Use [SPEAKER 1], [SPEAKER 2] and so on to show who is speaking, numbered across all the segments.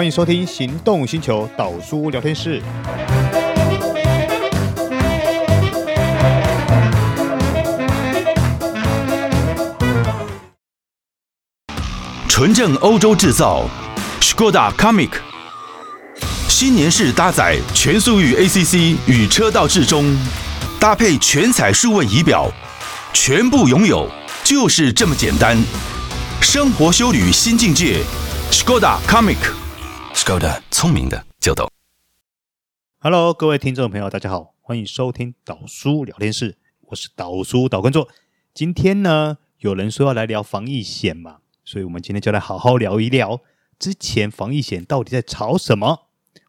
[SPEAKER 1] 欢迎收听《行动星球岛叔聊天室》。
[SPEAKER 2] 纯正欧洲制造，Škoda Comic 新年式搭载全速域 ACC 与车道智中，搭配全彩数位仪表，全部拥有就是这么简单。生活修旅新境界，Škoda Comic 叫的聪明的就懂。
[SPEAKER 1] Hello，各位听众朋友，大家好，欢迎收听岛叔聊天室，我是岛叔岛观众。今天呢，有人说要来聊防疫险嘛？所以，我们今天就来好好聊一聊之前防疫险到底在吵什么？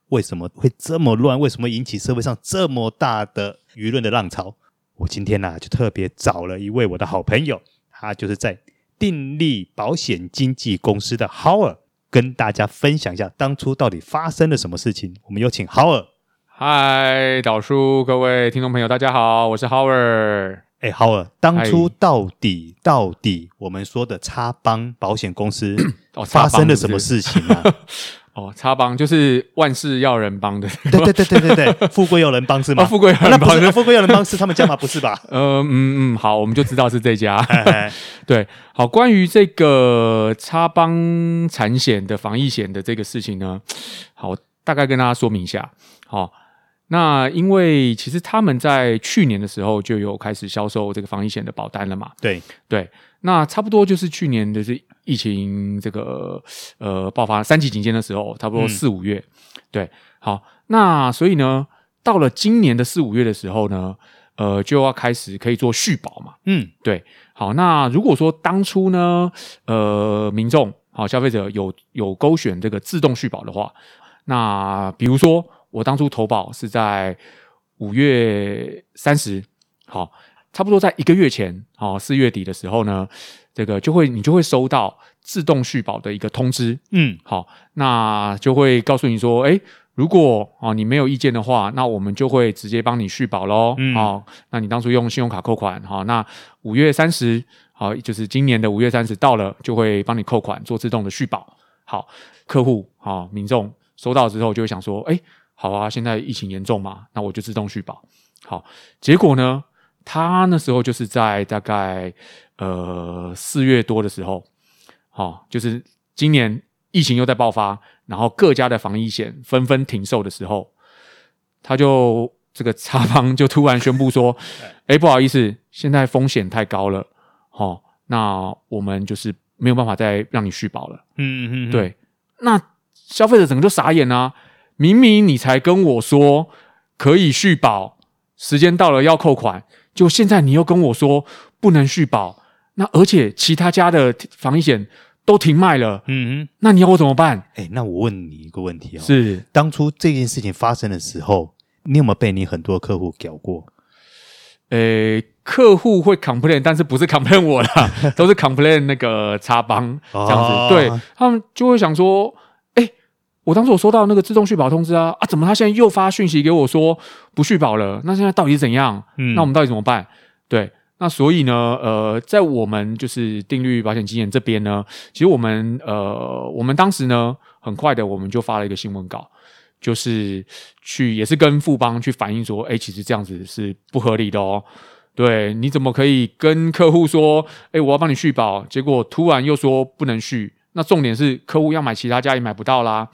[SPEAKER 1] 为什么会这么乱？为什么引起社会上这么大的舆论的浪潮？我今天呢、就特别找了一位我的好朋友，他就是在定立保险经纪公司的 Howard，跟大家分享一下当初到底发生了什么事情。我们有请 Howard。
[SPEAKER 3] 嗨，岛叔，各位听众朋友，大家好，我是 Howard。
[SPEAKER 1] 哎，好了，当初到底到底我们说的插邦保险公司 发生了什么事情啊？
[SPEAKER 3] 哦，插帮就是万事要人帮的，
[SPEAKER 1] 对对对对对对，富贵要人帮是吗？
[SPEAKER 3] 富贵要人帮，
[SPEAKER 1] 啊富贵要人帮是他们家吗？不是吧？
[SPEAKER 3] 呃嗯嗯，好，我们就知道是这家。对，好，关于这个插帮产险的防疫险的这个事情呢，好，大概跟大家说明一下，好。那因为其实他们在去年的时候就有开始销售这个防疫险的保单了嘛？
[SPEAKER 1] 对
[SPEAKER 3] 对，那差不多就是去年的是疫情这个呃爆发三级警戒的时候，差不多四五月。嗯、对，好，那所以呢，到了今年的四五月的时候呢，呃，就要开始可以做续保嘛。嗯，对，好，那如果说当初呢，呃，民众好消费者有有勾选这个自动续保的话，那比如说。我当初投保是在五月三十，好，差不多在一个月前，好，四月底的时候呢，这个就会你就会收到自动续保的一个通知，嗯，好，那就会告诉你说，诶，如果啊你没有意见的话，那我们就会直接帮你续保喽，嗯，好，那你当初用信用卡扣款，好，那五月三十，好，就是今年的五月三十到了，就会帮你扣款做自动的续保，好，客户好民众收到之后就会想说，诶。好啊，现在疫情严重嘛，那我就自动续保。好，结果呢，他那时候就是在大概呃四月多的时候，好，就是今年疫情又在爆发，然后各家的防疫险纷纷停售的时候，他就这个插方就突然宣布说：“哎，不好意思，现在风险太高了，好，那我们就是没有办法再让你续保了。”嗯嗯，对，那消费者整个就傻眼啊。明明你才跟我说可以续保，时间到了要扣款，就现在你又跟我说不能续保，那而且其他家的防疫险都停卖了，嗯哼，那你要我怎么办？
[SPEAKER 1] 哎，那我问你一个问题哦，
[SPEAKER 3] 是
[SPEAKER 1] 当初这件事情发生的时候，你有没有被你很多客户屌过？
[SPEAKER 3] 诶，客户会 complain，但是不是 complain 我啦，都是 complain 那个插帮这样子，哦、对他们就会想说。我当时我收到那个自动续保通知啊啊，怎么他现在又发讯息给我说不续保了？那现在到底是怎样？嗯，那我们到底怎么办？对，那所以呢，呃，在我们就是定律保险经验这边呢，其实我们呃，我们当时呢，很快的我们就发了一个新闻稿，就是去也是跟富邦去反映说，哎，其实这样子是不合理的哦。对，你怎么可以跟客户说，哎，我要帮你续保，结果突然又说不能续？那重点是客户要买其他家也买不到啦，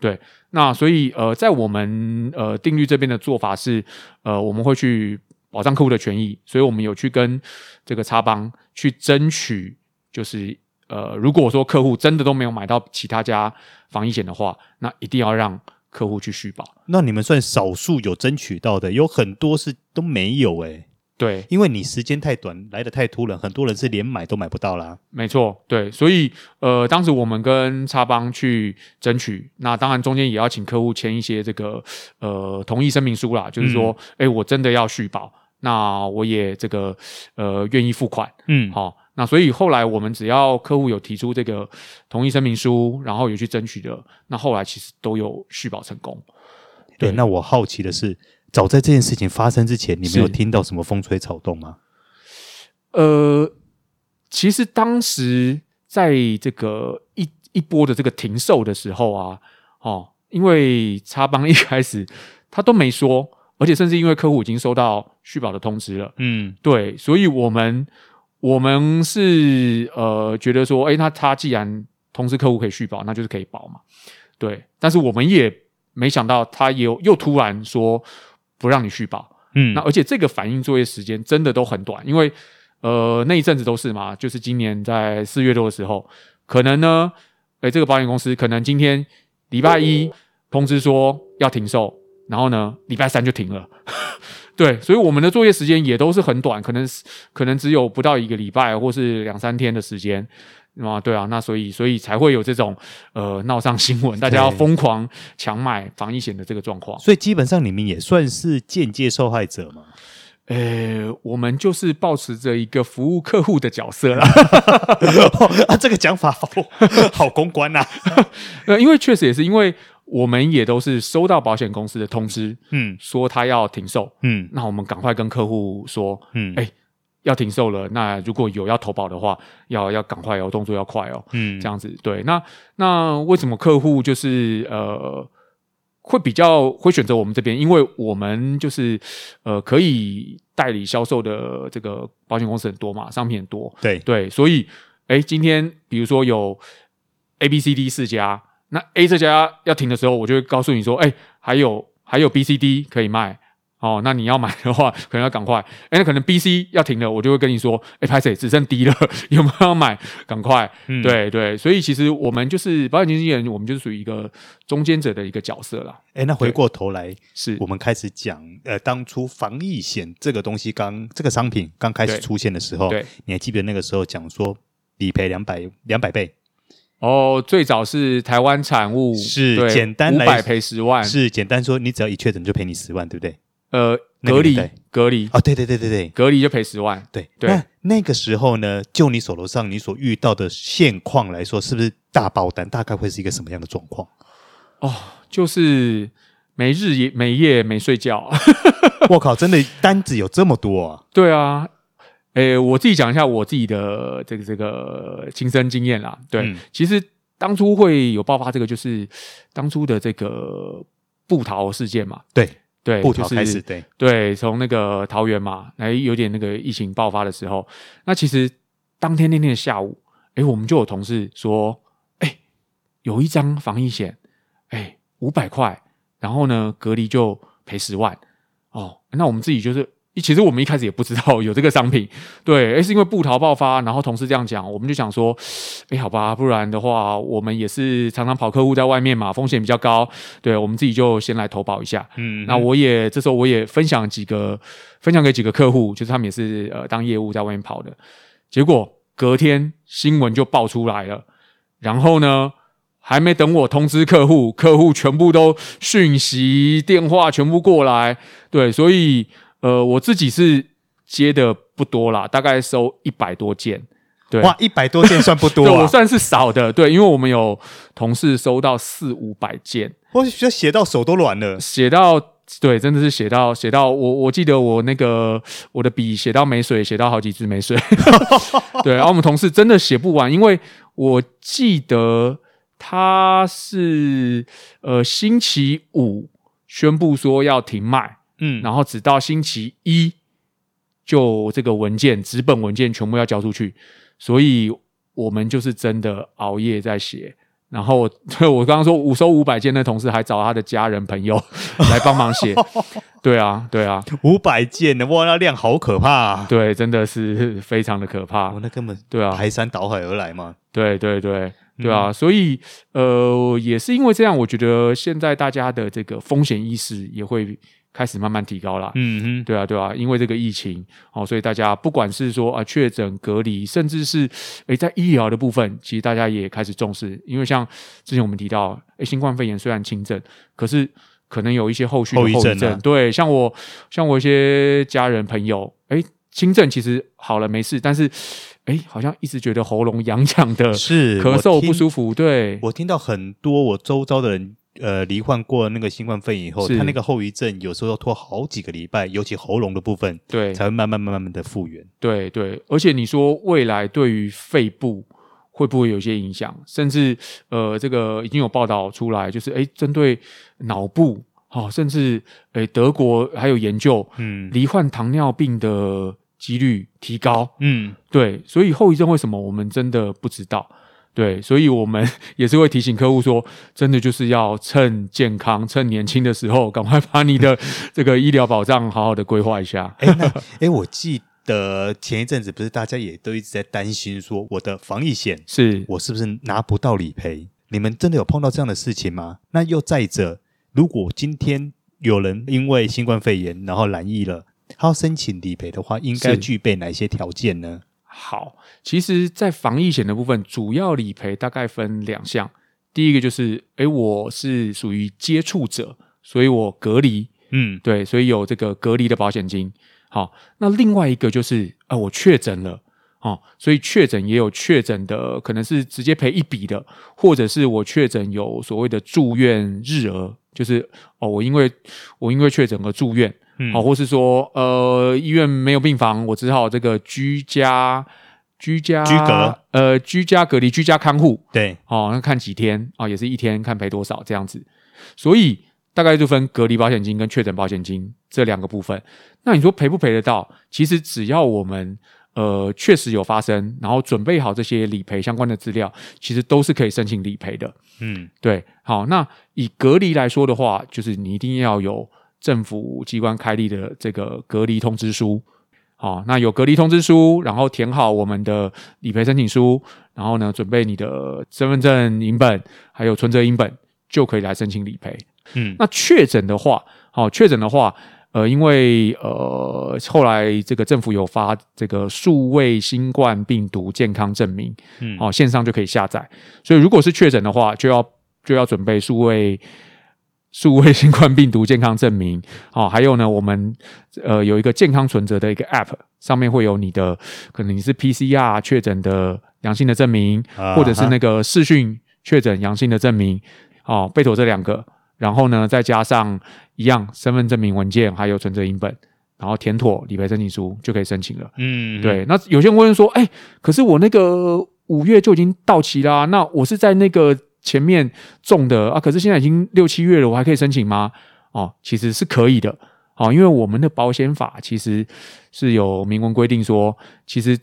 [SPEAKER 3] 对，那所以呃，在我们呃定律这边的做法是，呃，我们会去保障客户的权益，所以我们有去跟这个插帮去争取，就是呃，如果说客户真的都没有买到其他家防疫险的话，那一定要让客户去续保。
[SPEAKER 1] 那你们算少数有争取到的，有很多是都没有诶、
[SPEAKER 3] 对，
[SPEAKER 1] 因为你时间太短，来的太突然，很多人是连买都买不到啦。
[SPEAKER 3] 没错，对，所以呃，当时我们跟插邦去争取，那当然中间也要请客户签一些这个呃同意声明书啦，就是说，哎、嗯，我真的要续保，那我也这个呃愿意付款，嗯，好，那所以后来我们只要客户有提出这个同意声明书，然后有去争取的，那后来其实都有续保成功。
[SPEAKER 1] 对，对那我好奇的是。早在这件事情发生之前，你没有听到什么风吹草动吗？
[SPEAKER 3] 呃，其实当时在这个一一波的这个停售的时候啊，哦，因为插邦一开始他都没说，而且甚至因为客户已经收到续保的通知了，
[SPEAKER 1] 嗯，
[SPEAKER 3] 对，所以我们我们是呃觉得说，哎，那他既然通知客户可以续保，那就是可以保嘛，对。但是我们也没想到他有又突然说不让你续保，
[SPEAKER 1] 嗯，
[SPEAKER 3] 那而且这个反应作业时间真的都很短，因为呃那一阵子都是嘛，就是今年在四月多的时候，可能呢，哎，这个保险公司可能今天礼拜一通知说要停售，然后呢礼拜三就停了。对，所以我们的作业时间也都是很短，可能可能只有不到一个礼拜，或是两三天的时间啊。对啊，那所以所以才会有这种呃闹上新闻，大家要疯狂抢买防疫险的这个状况。
[SPEAKER 1] 所以基本上你们也算是间接受害者嘛？
[SPEAKER 3] 呃，我们就是抱持着一个服务客户的角色啦。
[SPEAKER 1] 啊，这个讲法好好公关呐、啊。
[SPEAKER 3] 呃，因为确实也是因为。我们也都是收到保险公司的通知，
[SPEAKER 1] 嗯，说
[SPEAKER 3] 他要停售，
[SPEAKER 1] 嗯，
[SPEAKER 3] 那我们赶快跟客户说，
[SPEAKER 1] 嗯，
[SPEAKER 3] 哎，要停售了，那如果有要投保的话，要要赶快哦，动作要快哦，
[SPEAKER 1] 嗯，
[SPEAKER 3] 这样子，对，那那为什么客户就是呃会比较会选择我们这边？因为我们就是呃可以代理销售的这个保险公司很多嘛，商品很多，
[SPEAKER 1] 对
[SPEAKER 3] 对，所以哎，今天比如说有 A、B、C、D 四家。那 A 这家要停的时候，我就会告诉你说，哎、欸，还有还有 B、C、D 可以卖哦。那你要买的话，可能要赶快。哎、欸，那可能 B、C 要停了，我就会跟你说，哎、欸，拍谁只剩 D 了，有没有要买？赶快。嗯、对对，所以其实我们就是保险经纪人，我们就是属于一个中间者的一个角色啦。
[SPEAKER 1] 哎、欸，那回过头来，
[SPEAKER 3] 是
[SPEAKER 1] 我们开始讲，呃，当初防疫险这个东西刚这个商品刚开始出现的时候，
[SPEAKER 3] 对，
[SPEAKER 1] 你还记得那个时候讲说理赔两百两百倍？
[SPEAKER 3] 哦，最早是台湾产物，
[SPEAKER 1] 是简单来
[SPEAKER 3] 五百赔十万，
[SPEAKER 1] 是简单说，你只要一确诊就赔你十万，对不对？
[SPEAKER 3] 呃，
[SPEAKER 1] 那个、
[SPEAKER 3] 隔离隔离
[SPEAKER 1] 哦，对对对对对，
[SPEAKER 3] 隔离就赔十万，
[SPEAKER 1] 对
[SPEAKER 3] 对。
[SPEAKER 1] 那那个时候呢，就你手头上你所遇到的现况来说，是不是大爆单？大概会是一个什么样的状况？
[SPEAKER 3] 哦，就是没日也没夜没睡觉，
[SPEAKER 1] 我靠，真的单子有这么多啊？
[SPEAKER 3] 对啊。诶，我自己讲一下我自己的这个这个亲身经验啦。对，嗯、其实当初会有爆发这个，就是当初的这个布桃事件嘛。
[SPEAKER 1] 对
[SPEAKER 3] 对，
[SPEAKER 1] 部桃开始对
[SPEAKER 3] 对，从那个桃园嘛，来有点那个疫情爆发的时候，那其实当天那天的下午，诶，我们就有同事说，诶，有一张防疫险，诶，五百块，然后呢，隔离就赔十万。哦，那我们自己就是。其实我们一开始也不知道有这个商品，对，诶是因为布桃爆发，然后同事这样讲，我们就想说，哎好吧，不然的话，我们也是常常跑客户在外面嘛，风险比较高，对，我们自己就先来投保一下。嗯，那我也这时候我也分享几个，分享给几个客户，就是他们也是呃当业务在外面跑的，结果隔天新闻就爆出来了，然后呢，还没等我通知客户，客户全部都讯息电话全部过来，对，所以。呃，我自己是接的不多啦，大概收一百多件。对，
[SPEAKER 1] 哇，一百多件算不多啊，
[SPEAKER 3] 我算是少的。对，因为我们有同事收到四五百件，
[SPEAKER 1] 我觉得写到手都软了，
[SPEAKER 3] 写到对，真的是写到写到我，我记得我那个我的笔写到没水，写到好几支没水。对，然后我们同事真的写不完，因为我记得他是呃星期五宣布说要停卖。嗯，然后直到星期一，就这个文件纸本文件全部要交出去，所以我们就是真的熬夜在写。然后我 我刚刚说五收五百件的同事还找他的家人朋友 来帮忙写。对啊，对啊，
[SPEAKER 1] 五百件的哇，那量好可怕啊！
[SPEAKER 3] 对，真的是 非常的可怕。
[SPEAKER 1] 哦、那根本
[SPEAKER 3] 对啊，
[SPEAKER 1] 排山倒海而来嘛。
[SPEAKER 3] 对对对对啊，嗯、所以呃，也是因为这样，我觉得现在大家的这个风险意识也会。开始慢慢提高了，嗯哼，对啊，对啊，因为这个疫情，哦，所以大家不管是说啊确诊隔离，甚至是诶在医疗的部分，其实大家也开始重视，因为像之前我们提到，诶新冠肺炎虽然轻症，可是可能有一些后续的后遗症，对，像我像我一些家人朋友，诶轻症其实好了没事，但是诶好像一直觉得喉咙痒痒的，
[SPEAKER 1] 是
[SPEAKER 3] 咳嗽不舒服，对，
[SPEAKER 1] 我听到很多我周遭的人。呃，罹患过那个新冠肺炎以后，他那个后遗症有时候要拖好几个礼拜，尤其喉咙的部分，
[SPEAKER 3] 对，
[SPEAKER 1] 才会慢慢慢慢的复原。
[SPEAKER 3] 对对，而且你说未来对于肺部会不会有一些影响？甚至呃，这个已经有报道出来，就是诶，针对脑部，好、哦，甚至诶，德国还有研究，嗯，罹患糖尿病的几率提高，嗯，对，所以后遗症为什么我们真的不知道？对，所以我们 也是会提醒客户说，真的就是要趁健康、趁年轻的时候，赶快把你的 这个医疗保障好好的规划一下。
[SPEAKER 1] 哎，那 哎，我记得前一阵子不是大家也都一直在担心说，我的防疫险是我是不是拿不到理赔？你们真的有碰到这样的事情吗？那又再者，如果今天有人因为新冠肺炎然后染疫了，他要申请理赔的话，应该具备哪些条件呢？
[SPEAKER 3] 好，其实，在防疫险的部分，主要理赔大概分两项。第一个就是，诶，我是属于接触者，所以我隔离，嗯，对，所以有这个隔离的保险金。好，那另外一个就是，啊，我确诊了，哦，所以确诊也有确诊的，可能是直接赔一笔的，或者是我确诊有所谓的住院日额，就是哦，我因为我因为确诊而住院。嗯，好，或是说，呃，医院没有病房，我只好这个居家、居家、
[SPEAKER 1] 居隔，
[SPEAKER 3] 呃，居家隔离、居家看护。
[SPEAKER 1] 对，
[SPEAKER 3] 哦，那看几天啊，哦，也是一天看赔多少这样子。所以大概就分隔离保险金跟确诊保险金这两个部分。那你说赔不赔得到？其实只要我们呃确实有发生，然后准备好这些理赔相关的资料，其实都是可以申请理赔的。嗯，对。好，那以隔离来说的话，就是你一定要有。政府机关开立的这个隔离通知书，好，那有隔离通知书，然后填好我们的理赔申请书，然后呢，准备你的身份证影本，还有存折影本，就可以来申请理赔。嗯，那确诊的话，好，确诊的话，呃，因为呃，后来这个政府有发这个数位新冠病毒健康证明，嗯，好，线上就可以下载，所以如果是确诊的话，就要就要准备数位。数位新冠病毒健康证明，哦，还有呢，我们呃有一个健康存折的一个 App，上面会有你的可能你是 PCR 确诊的阳性的证明，或者是那个视讯确诊阳性的证明，哦，备妥这两个，然后呢，再加上一样身份证明文件，还有存折影本，然后填妥理赔申请书就可以申请了。嗯，对。那有些人会说，哎，可是我那个五月就已经到期啦，那我是在那个。前面种的啊，可是现在已经六七月了，我还可以申请吗？哦，其实是可以的，哦，因为我们的保险法其实是有明文规定说，其实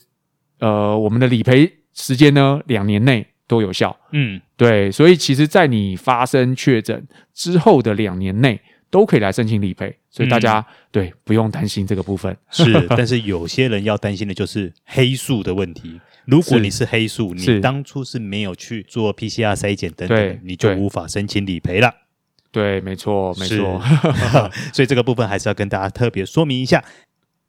[SPEAKER 3] 呃，我们的理赔时间呢，两年内都有效。嗯，对，所以其实，在你发生确诊之后的两年内，都可以来申请理赔，所以大家、嗯、对不用担心这个部分。
[SPEAKER 1] 是，但是有些人要担心的就是黑数的问题。如果你是黑数，你当初是没有去做 PCR 筛检等等，你就无法申请理赔了。
[SPEAKER 3] 对，没错，没错。
[SPEAKER 1] 所以这个部分还是要跟大家特别说明一下。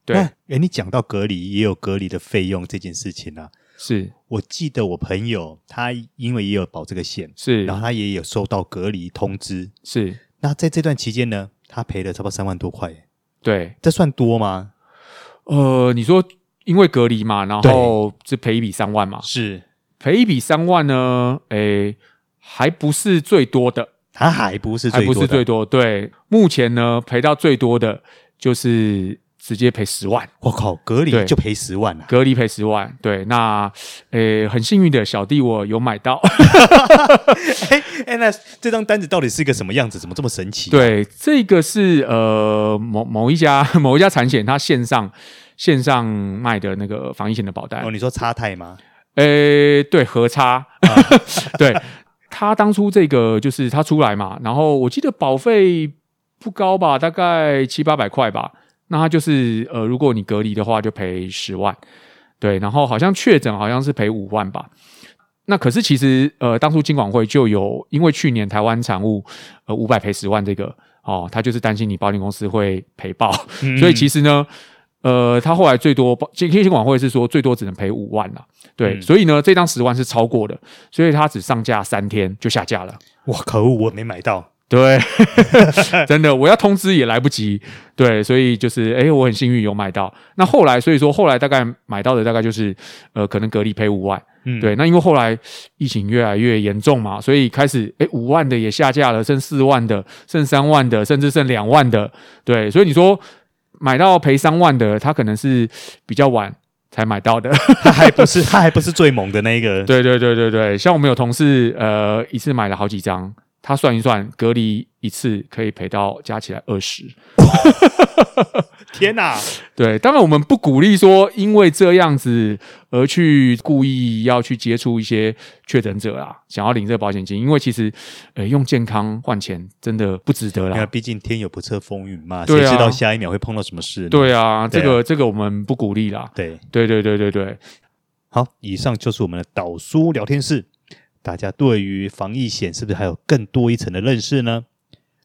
[SPEAKER 3] 对，
[SPEAKER 1] 哎，你讲到隔离也有隔离的费用这件事情啊，
[SPEAKER 3] 是
[SPEAKER 1] 我记得我朋友他因为也有保这个险，
[SPEAKER 3] 是，
[SPEAKER 1] 然后他也有收到隔离通知，
[SPEAKER 3] 是。
[SPEAKER 1] 那在这段期间呢，他赔了差不多三万多块。
[SPEAKER 3] 对，
[SPEAKER 1] 这算多吗？
[SPEAKER 3] 呃，你说。因为隔离嘛，然后就赔一笔三万嘛，
[SPEAKER 1] 是
[SPEAKER 3] 赔一笔三万呢？诶，还不是最多的，
[SPEAKER 1] 它还不是
[SPEAKER 3] 还不是最多。对，目前呢赔到最多的就是直接赔十万。
[SPEAKER 1] 我靠，隔离就赔十万啊！
[SPEAKER 3] 隔离赔十万，对，那诶很幸运的小弟我有买到。
[SPEAKER 1] 哎哎，那这张单子到底是一个什么样子？怎么这么神奇啊？
[SPEAKER 3] 对，这个是呃某某一家 某一家产险，它线上。线上卖的那个防疫险的保单
[SPEAKER 1] 哦，你说差泰吗？
[SPEAKER 3] 呃、欸，对，合差，啊、对，他当初这个就是他出来嘛，然后我记得保费不高吧，大概七八百块吧。那他就是呃，如果你隔离的话，就赔十万，对，然后好像确诊好像是赔五万吧。那可是其实呃，当初金管会就有因为去年台湾产物呃五百赔十万这个哦，他就是担心你保险公司会赔爆，所以其实呢。呃，他后来最多，金金管会是说最多只能赔五万了，对，嗯、所以呢，这张十万是超过的，所以他只上架三天就下架了。
[SPEAKER 1] 哇，可恶，我没买到，
[SPEAKER 3] 对，真的，我要通知也来不及，对，所以就是，哎，我很幸运有买到。那后来，所以说后来大概买到的大概就是，呃，可能隔离赔五万，嗯，对，那因为后来疫情越来越严重嘛，所以开始，哎，五万的也下架了，剩四万的，剩三万的，甚至剩两万的，对，所以你说。买到赔三万的，他可能是比较晚才买到的。
[SPEAKER 1] 他还不是他还不是最猛的那个。
[SPEAKER 3] 对对对对对，像我们有同事，呃，一次买了好几张。他算一算，隔离一次可以赔到加起来二十。
[SPEAKER 1] 天哪！
[SPEAKER 3] 对，当然我们不鼓励说因为这样子而去故意要去接触一些确诊者啦，想要领这个保险金，因为其实呃用健康换钱真的不值得啦。
[SPEAKER 1] 因为毕竟天有不测风云嘛，谁知道下一秒会碰到什么事？
[SPEAKER 3] 对啊，
[SPEAKER 1] 对啊，
[SPEAKER 3] 这个这个我们不鼓励啦。
[SPEAKER 1] 对
[SPEAKER 3] 对对对对对。
[SPEAKER 1] 好，以上就是我们的导叔聊天室。大家对于防疫险是不是还有更多一层的认识呢？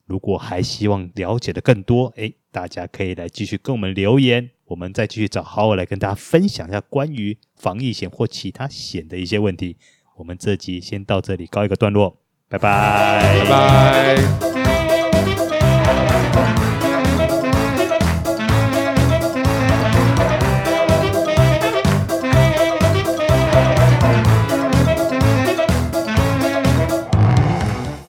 [SPEAKER 1] 如果还希望了解的更多，诶，大家可以来继续跟我们留言，我们再继续找好友来跟大家分享一下关于防疫险或其他险的一些问题。我们这集先到这里告一个段落，拜拜，
[SPEAKER 3] 拜拜。